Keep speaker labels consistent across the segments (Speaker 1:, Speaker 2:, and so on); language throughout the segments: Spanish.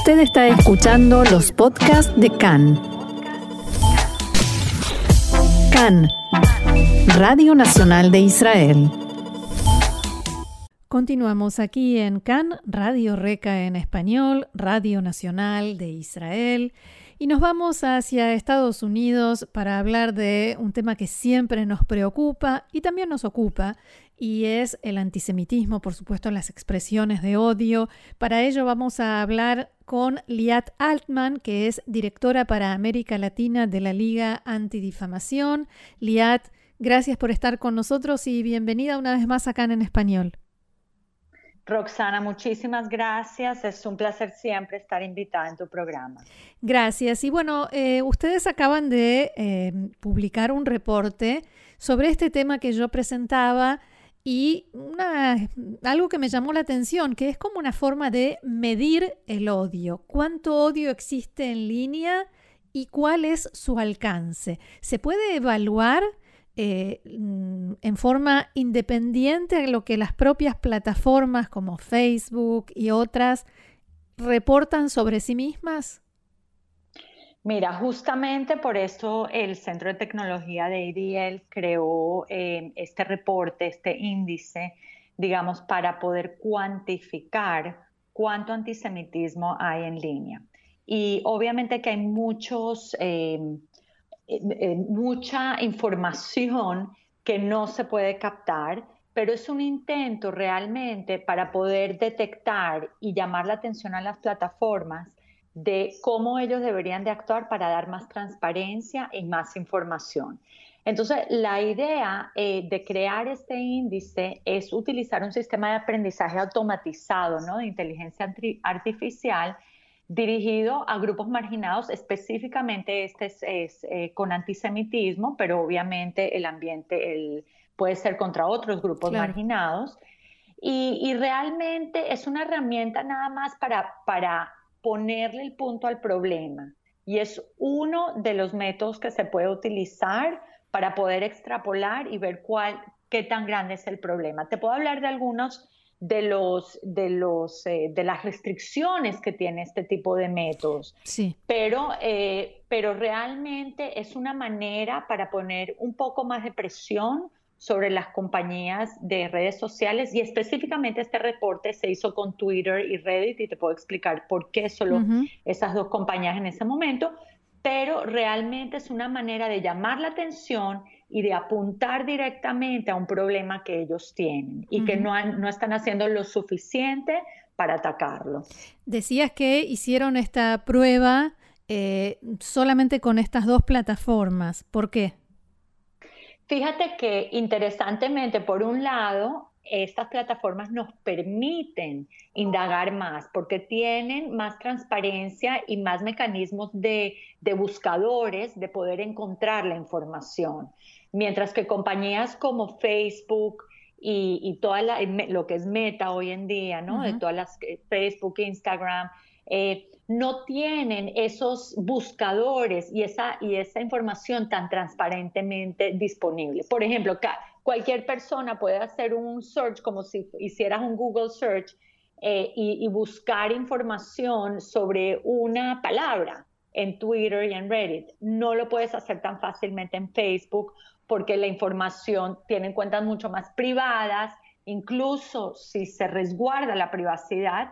Speaker 1: Usted está escuchando los podcasts de CAN. CAN, Radio Nacional de Israel.
Speaker 2: Continuamos aquí en CAN, Radio Reca en español, Radio Nacional de Israel. Y nos vamos hacia Estados Unidos para hablar de un tema que siempre nos preocupa y también nos ocupa, y es el antisemitismo, por supuesto, las expresiones de odio. Para ello vamos a hablar con Liat Altman, que es directora para América Latina de la Liga Antidifamación. Liat, gracias por estar con nosotros y bienvenida una vez más acá en español.
Speaker 3: Roxana, muchísimas gracias. Es un placer siempre estar invitada en tu programa.
Speaker 2: Gracias. Y bueno, eh, ustedes acaban de eh, publicar un reporte sobre este tema que yo presentaba y una, algo que me llamó la atención, que es como una forma de medir el odio. ¿Cuánto odio existe en línea y cuál es su alcance? ¿Se puede evaluar? Eh, mm, en forma independiente a lo que las propias plataformas como Facebook y otras reportan sobre sí mismas?
Speaker 3: Mira, justamente por eso el Centro de Tecnología de ADL creó eh, este reporte, este índice, digamos, para poder cuantificar cuánto antisemitismo hay en línea. Y obviamente que hay muchos eh, mucha información que no se puede captar, pero es un intento realmente para poder detectar y llamar la atención a las plataformas de cómo ellos deberían de actuar para dar más transparencia y más información. Entonces, la idea eh, de crear este índice es utilizar un sistema de aprendizaje automatizado, ¿no? De inteligencia artificial dirigido a grupos marginados, específicamente este es, eh, con antisemitismo, pero obviamente el ambiente puede ser contra otros grupos marginados. Y, realmente es una herramienta nada más para, para ponerle el punto al problema. Y es uno de los métodos que se puede utilizar para poder extrapolar y ver cuál, qué tan grande es el problema. Te puedo hablar de algunos de, los, de, los, eh, de las restricciones que tiene este tipo de métodos.
Speaker 2: Sí.
Speaker 3: Pero, eh, pero realmente es una manera para poner un poco más de presión sobre las compañías de redes sociales y específicamente este reporte se hizo con Twitter y Reddit y te puedo explicar por qué solo esas dos compañías en ese momento, pero realmente es una manera de llamar la atención y de apuntar directamente a un problema que ellos tienen y que no, no están haciendo lo suficiente para atacarlo.
Speaker 2: Decías que hicieron esta prueba eh, solamente con estas dos plataformas. ¿Por qué?
Speaker 3: Fíjate que interesantemente, por un lado, estas plataformas nos permiten indagar más porque tienen más transparencia y más mecanismos de, buscadores de poder encontrar la información. Mientras que compañías como Facebook y, y toda lo que es Meta hoy en día, ¿no? De todas las Facebook, Instagram, eh, no tienen esos buscadores y esa, y esa información tan transparentemente disponible. Por ejemplo, cualquier persona puede hacer un search como si hicieras un Google search eh, y, buscar información sobre una palabra en Twitter y en Reddit. No lo puedes hacer tan fácilmente en Facebook porque la información tiene cuentas mucho más privadas. Incluso si se resguarda la privacidad,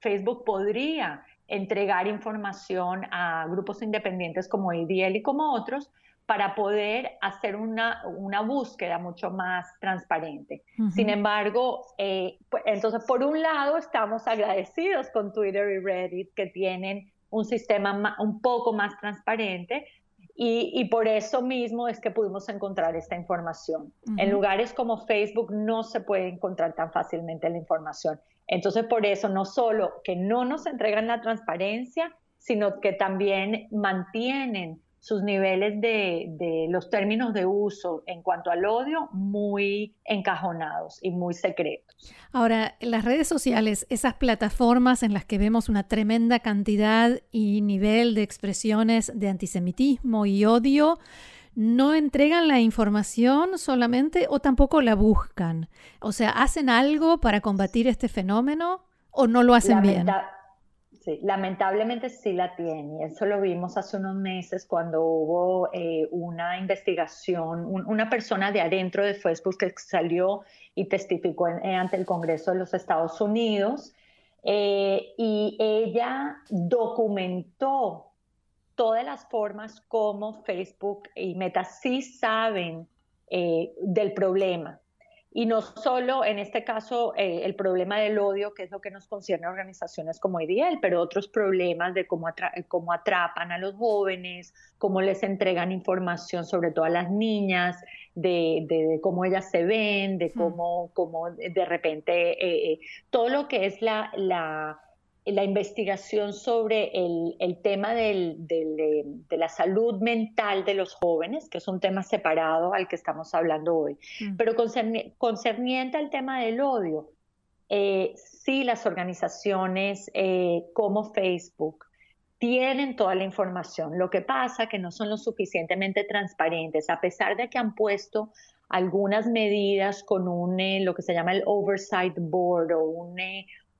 Speaker 3: Facebook podría entregar información a grupos independientes como IDL y como otros para poder hacer una, una búsqueda mucho más transparente. Sin embargo, eh, pues, entonces, por un lado, estamos agradecidos con Twitter y Reddit que tienen un sistema un poco más transparente, y, y, por eso mismo es que pudimos encontrar esta información. En lugares como Facebook no se puede encontrar tan fácilmente la información. Entonces, por eso no solo que no nos entregan la transparencia, sino que también mantienen sus niveles de, los términos de uso en cuanto al odio muy encajonados y muy secretos.
Speaker 2: Ahora, las redes sociales, esas plataformas en las que vemos una tremenda cantidad y nivel de expresiones de antisemitismo y odio, no entregan la información solamente o tampoco la buscan. O sea, ¿hacen algo para combatir este fenómeno o no lo hacen bien?
Speaker 3: Sí, lamentablemente sí la tiene. Eso lo vimos hace unos meses cuando hubo eh, una investigación, una persona de adentro de Facebook que salió y testificó eh, ante el Congreso de los Estados Unidos eh, y ella documentó todas las formas como Facebook y Meta sí saben del problema y no solo en este caso eh, el problema del odio, que es lo que nos concierne a organizaciones como IDL, pero otros problemas de cómo, cómo atrapan a los jóvenes, cómo les entregan información, sobre todo a las niñas, de, cómo ellas se ven, de cómo, cómo de repente eh, eh, todo lo que es la, la la investigación sobre el, tema de la salud mental de los jóvenes, que es un tema separado al que estamos hablando hoy. Mm. Pero concerniente al tema del odio, eh, sí las organizaciones eh, como Facebook tienen toda la información. Lo que pasa que no son lo suficientemente transparentes, a pesar de que han puesto algunas medidas con un, eh, lo que se llama el Oversight Board o un,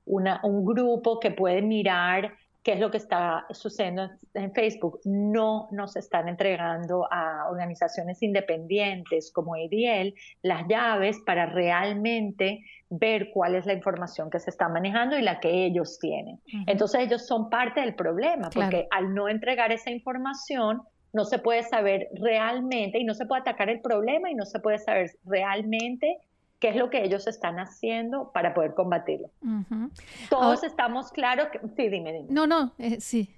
Speaker 3: un grupo que puede mirar qué es lo que está sucediendo en Facebook. No nos están entregando a organizaciones independientes como ADL las llaves para realmente ver cuál es la información que se está manejando y la que ellos tienen. Entonces ellos son parte del problema, porque al no entregar esa información, no se puede saber realmente y no se puede atacar el problema y no se puede saber realmente qué es lo que ellos están haciendo para poder combatirlo. Todos estamos claros que... Sí, dime, dime.
Speaker 2: No, no, eh, sí.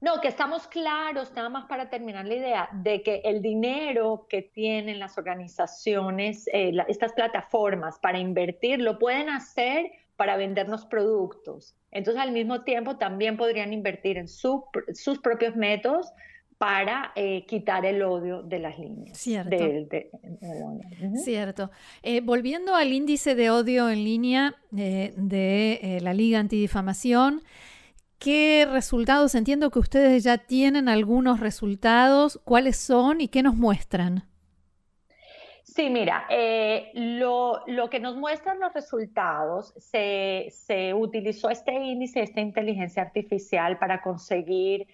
Speaker 3: No, que estamos claros, nada más para terminar la idea, de que el dinero que tienen las organizaciones, eh, estas plataformas para invertir, lo pueden hacer para vendernos productos. Entonces, al mismo tiempo, también podrían invertir en sus propios métodos para eh, quitar el odio de las líneas.
Speaker 2: Cierto. Cierto. Eh, volviendo al índice de odio en línea eh, de la Liga Antidifamación, ¿qué resultados? Entiendo que ustedes ya tienen algunos resultados. ¿Cuáles son y qué nos muestran?
Speaker 3: Sí, mira, lo, lo, que nos muestran los resultados, se, se utilizó este índice, esta inteligencia artificial para conseguir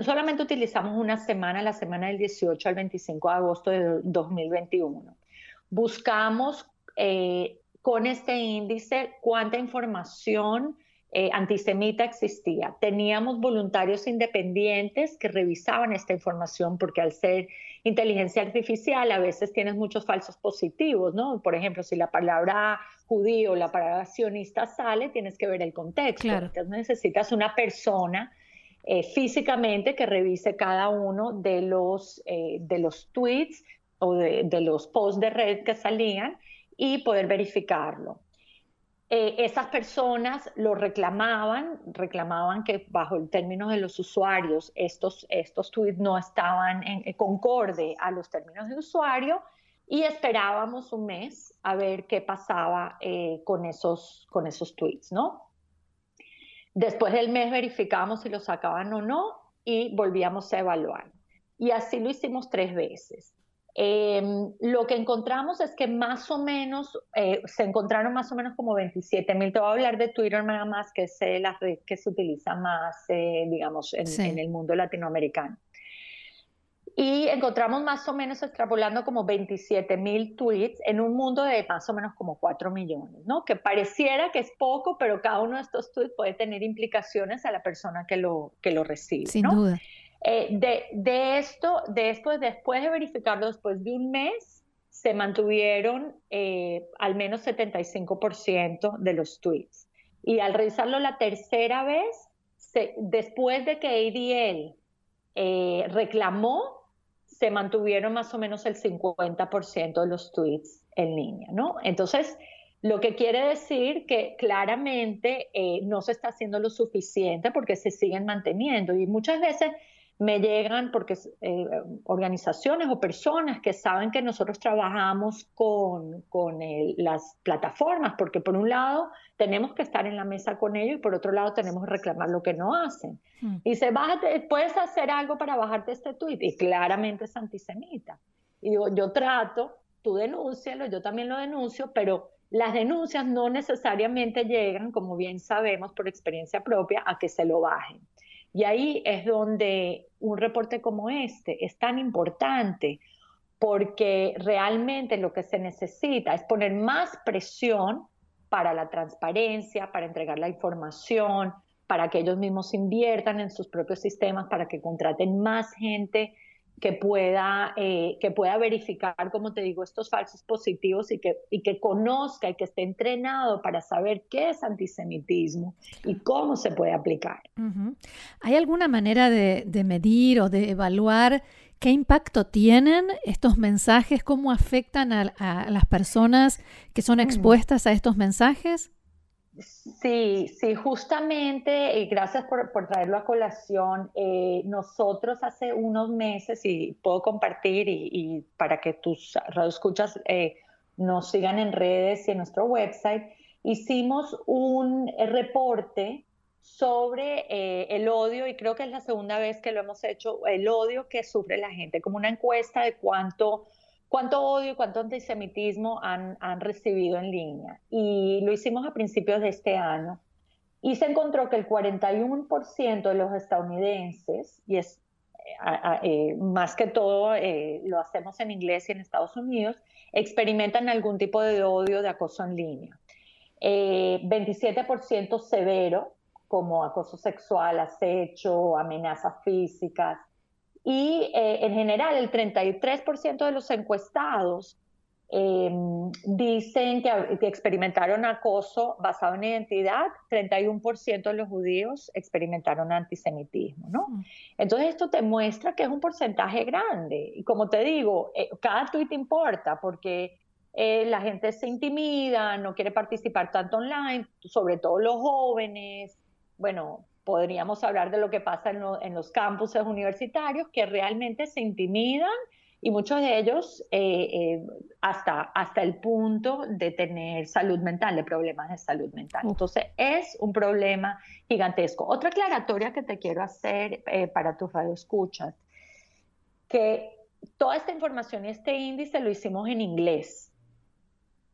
Speaker 3: solamente utilizamos una semana, la semana del 18 al 25 de agosto de 2021. Buscamos eh, con este índice cuánta información eh, antisemita existía. Teníamos voluntarios independientes que revisaban esta información porque al ser inteligencia artificial a veces tienes muchos falsos positivos, ¿no? Por ejemplo, si la palabra judío o la palabra sionista sale, tienes que ver el contexto. Entonces necesitas una persona eh, físicamente que revise cada uno de los, eh, de los tweets o de, los posts de red que salían y poder verificarlo. Eh, esas personas lo reclamaban, reclamaban que bajo el término de los usuarios estos, estos tweets no estaban en, concorde a los términos de usuario y esperábamos un mes a ver qué pasaba con, esos, con esos tweets, ¿no? Después del mes verificábamos si lo sacaban o no y volvíamos a evaluar. Y así lo hicimos tres veces. Em, lo que encontramos es que más o menos, eh, se encontraron más o menos como 27 mil. Te voy a hablar de Twitter nada más, que es la red que se utiliza más, eh, digamos, en, el mundo latinoamericano y encontramos más o menos extrapolando como 27 mil tweets en un mundo de más o menos como 4 millones, ¿no? Que pareciera que es poco, pero cada uno de estos tweets puede tener implicaciones a la persona que lo, que lo recibe.
Speaker 2: Sin duda.
Speaker 3: Eh, de, de, esto, de esto, después de verificarlo, después de un mes, se mantuvieron eh, al menos 75% de los tweets. Y al revisarlo la tercera vez, después de que ADL eh, reclamó se mantuvieron más o menos el 50% de los tweets en línea, ¿no? Entonces, lo que quiere decir que claramente eh, no se está haciendo lo suficiente porque se siguen manteniendo y muchas veces me llegan porque eh, organizaciones o personas que saben que nosotros trabajamos con, con las plataformas, porque por un lado tenemos que estar en la mesa con ellos y por otro lado tenemos que reclamar lo que no hacen. Mm. Y dice, bájate, puedes hacer algo para bajarte este tweet y claramente es antisemita. Y digo, yo trato, tú denúncialo, yo también lo denuncio, pero las denuncias no necesariamente llegan, como bien sabemos por experiencia propia, a que se lo bajen. Y ahí es donde un reporte como este es tan importante, porque realmente lo que se necesita es poner más presión para la transparencia, para entregar la información, para que ellos mismos inviertan en sus propios sistemas, para que contraten más gente que pueda, eh, que pueda verificar, como te digo, estos falsos positivos y que, y que conozca y que esté entrenado para saber qué es antisemitismo y cómo se puede aplicar.
Speaker 2: ¿Hay alguna manera de, medir o de evaluar qué impacto tienen estos mensajes, cómo afectan a las personas que son mm. expuestas a estos mensajes?
Speaker 3: Sí, sí, justamente, y gracias por, traerlo a colación. Eh, nosotros hace unos meses, y puedo compartir, y, para que tus radioescuchas eh, nos sigan en redes y en nuestro website, hicimos un reporte sobre eh, el odio, y creo que es la segunda vez que lo hemos hecho, el odio que sufre la gente, como una encuesta de cuánto cuánto odio y cuánto antisemitismo han, han recibido en línea. Y lo hicimos a principios de este año. Y se encontró que el 41% de los estadounidenses, y es eh, más que todo eh, lo hacemos en inglés y en Estados Unidos, experimentan algún tipo de odio, de acoso en línea. 27% eh, severo, como acoso sexual, acecho, amenazas físicas, y eh, en general el 33% de los encuestados em, dicen que, experimentaron acoso basado en identidad, 31% de los judíos experimentaron antisemitismo, ¿no? Mm. Entonces esto te muestra que es un porcentaje grande y como te digo, eh, cada tweet importa porque eh, la gente se intimida, no quiere participar tanto online, sobre todo los jóvenes, bueno, podríamos hablar de lo que pasa en, los campuses universitarios, que realmente se intimidan y muchos de ellos eh, eh, hasta, hasta el punto de tener salud mental, de problemas de salud mental. Entonces es un problema gigantesco. Otra aclaratoria que te quiero hacer eh, para tus radioescuchas, que toda esta información y este índice lo hicimos en inglés.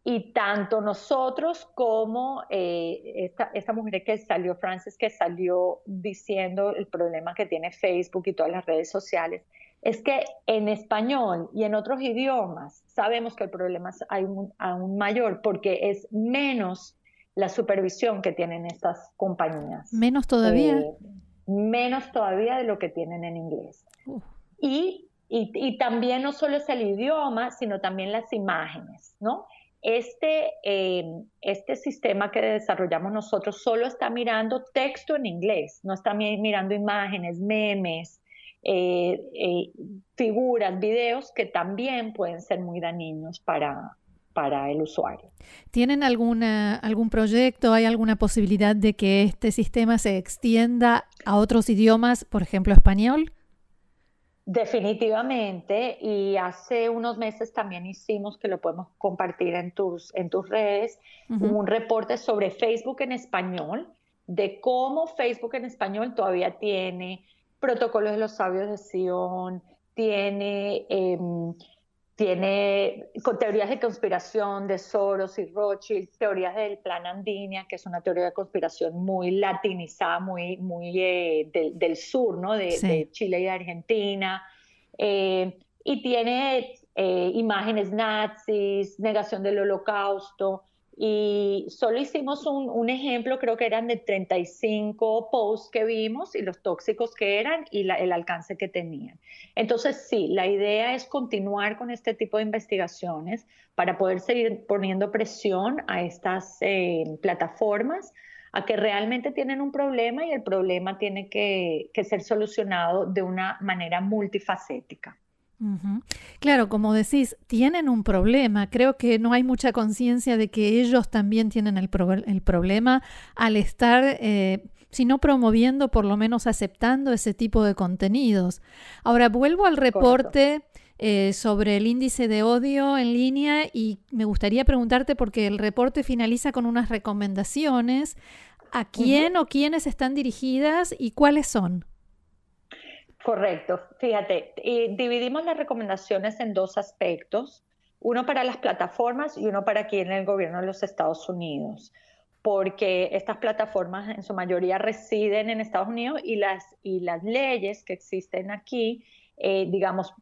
Speaker 3: Y tanto nosotros como eh, esta, mujer que salió, Frances, que salió diciendo el problema que tiene Facebook y todas las redes sociales, es que en español y en otros idiomas sabemos que el problema es aún, aún mayor porque es menos la supervisión que tienen estas compañías.
Speaker 2: Menos todavía. Eh,
Speaker 3: menos todavía de lo que tienen en inglés. Y, y, y, también no solo es el idioma, sino también las imágenes, ¿no? Este, em, este sistema que desarrollamos nosotros solo está mirando texto en inglés, no está mirando imágenes, memes, eh, eh, figuras, videos que también pueden ser muy dañinos para, para el usuario.
Speaker 2: ¿Tienen alguna, algún proyecto, hay alguna posibilidad de que este sistema se extienda a otros idiomas, por ejemplo español?
Speaker 3: Definitivamente, y hace unos meses también hicimos, que lo podemos compartir en tus, en tus redes, un reporte sobre Facebook en español, de cómo Facebook en español todavía tiene protocolos de los sabios de Sion, tiene em, tiene con teorías de conspiración de Soros y Rothschild, teorías del plan Andinia, que es una teoría de conspiración muy latinizada, muy, muy eh, del, sur, ¿no? De, Chile y de Argentina. Eh, y tiene eh, imágenes nazis, negación del holocausto y solo hicimos un, ejemplo, creo que eran de 35 posts que vimos y los tóxicos que eran y el alcance que tenían. Entonces, sí, la idea es continuar con este tipo de investigaciones para poder seguir poniendo presión a estas eh, plataformas a que realmente tienen un problema y el problema tiene que ser solucionado de una manera multifacética.
Speaker 2: Claro, como decís, tienen un problema. Creo que no hay mucha conciencia de que ellos también tienen el, problema al estar, eh, si no promoviendo, por lo menos aceptando ese tipo de contenidos. Ahora, vuelvo al reporte. Eh, sobre el índice de odio en línea y me gustaría preguntarte porque el reporte finaliza con unas recomendaciones. ¿A quién o quiénes están dirigidas y cuáles son?
Speaker 3: Correcto, fíjate, y dividimos las recomendaciones en dos aspectos. uno para las plataformas y uno para aquí en el gobierno de los Estados Unidos, porque estas plataformas en su mayoría residen en Estados Unidos y las, y las leyes que existen aquí, eh, digamos,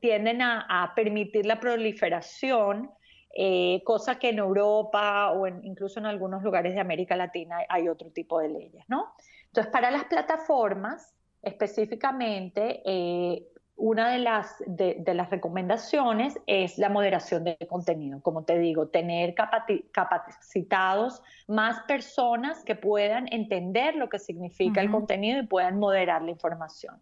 Speaker 3: tienden a, permitir la proliferación, eh, cosa que en Europa o incluso en algunos lugares de América Latina hay otro tipo de leyes, ¿no? Entonces, para las plataformas, específicamente, eh, una de las, de, las recomendaciones es la moderación de contenido. Como te digo, tener capacitados más personas que puedan entender lo que significa el contenido y puedan moderar la información.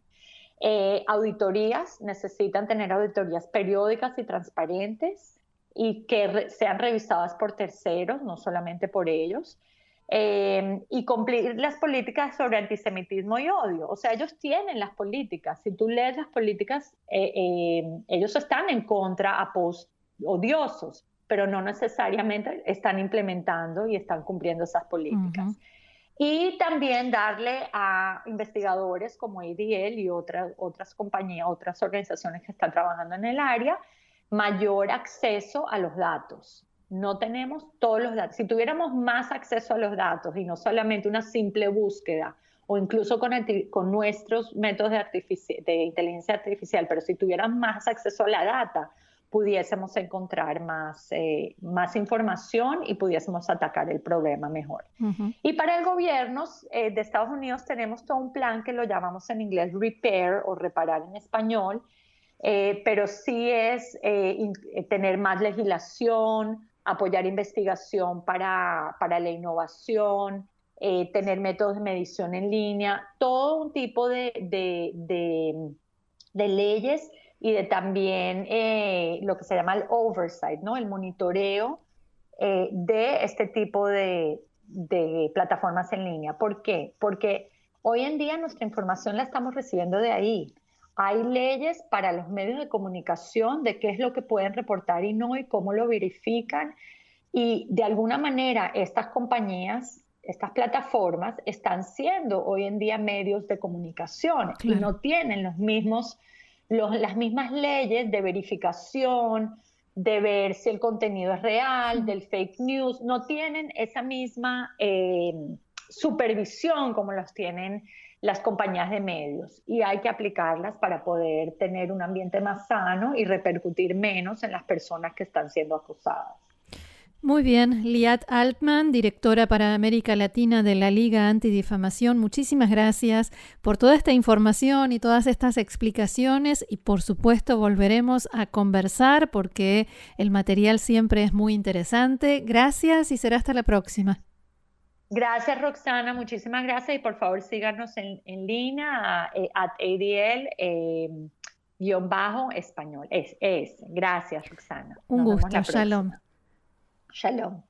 Speaker 3: Eh, auditorías, necesitan tener auditorías periódicas y transparentes y que sean revisadas por terceros, no solamente por ellos. Em, y cumplir las políticas sobre antisemitismo y odio. O sea, ellos tienen las políticas. Si tú lees las políticas, eh, em, ellos están en contra a post odiosos, pero no necesariamente están implementando y están cumpliendo esas políticas. Y también darle a investigadores como ADL y otras, otras compañías, otras organizaciones que están trabajando en el área, mayor acceso a los datos no tenemos todos los datos. Si tuviéramos más acceso a los datos y no solamente una simple búsqueda, o incluso con, con nuestros métodos de, de, inteligencia artificial, pero si tuviéramos más acceso a la data, pudiésemos encontrar más, eh, más información y pudiésemos atacar el problema mejor. Y para el gobierno eh, de Estados Unidos tenemos todo un plan que lo llamamos en inglés repair o reparar en español, eh, pero sí es tener más legislación, apoyar investigación para, para la innovación, eh, tener métodos de medición en línea, todo un tipo de, de, de, leyes y de también eh, lo que se llama el oversight, ¿no? el monitoreo eh, de este tipo de, de plataformas en línea. ¿Por qué? Porque hoy en día nuestra información la estamos recibiendo de ahí. Hay leyes para los medios de comunicación de qué es lo que pueden reportar y no y cómo lo verifican. Y de alguna manera estas compañías, estas plataformas están siendo hoy en día medios de comunicación y no tienen los mismos, las mismas leyes de verificación, de ver si el contenido es real, del fake news, no tienen esa misma eh, supervisión como los tienen las compañías de medios y hay que aplicarlas para poder tener un ambiente más sano y repercutir menos en las personas que están siendo acusadas.
Speaker 2: Muy bien, Liat Altman, directora para América Latina de la Liga Antidifamación, muchísimas gracias por toda esta información y todas estas explicaciones y por supuesto volveremos a conversar porque el material siempre es muy interesante. Gracias y será hasta la próxima.
Speaker 3: Gracias, Roxana. Muchísimas gracias. Y por favor, síganos en, línea eh, at ADL. Eh, guion bajo español. Es, es. Gracias, Roxana.
Speaker 2: Un gusto. Shalom.
Speaker 3: Shalom.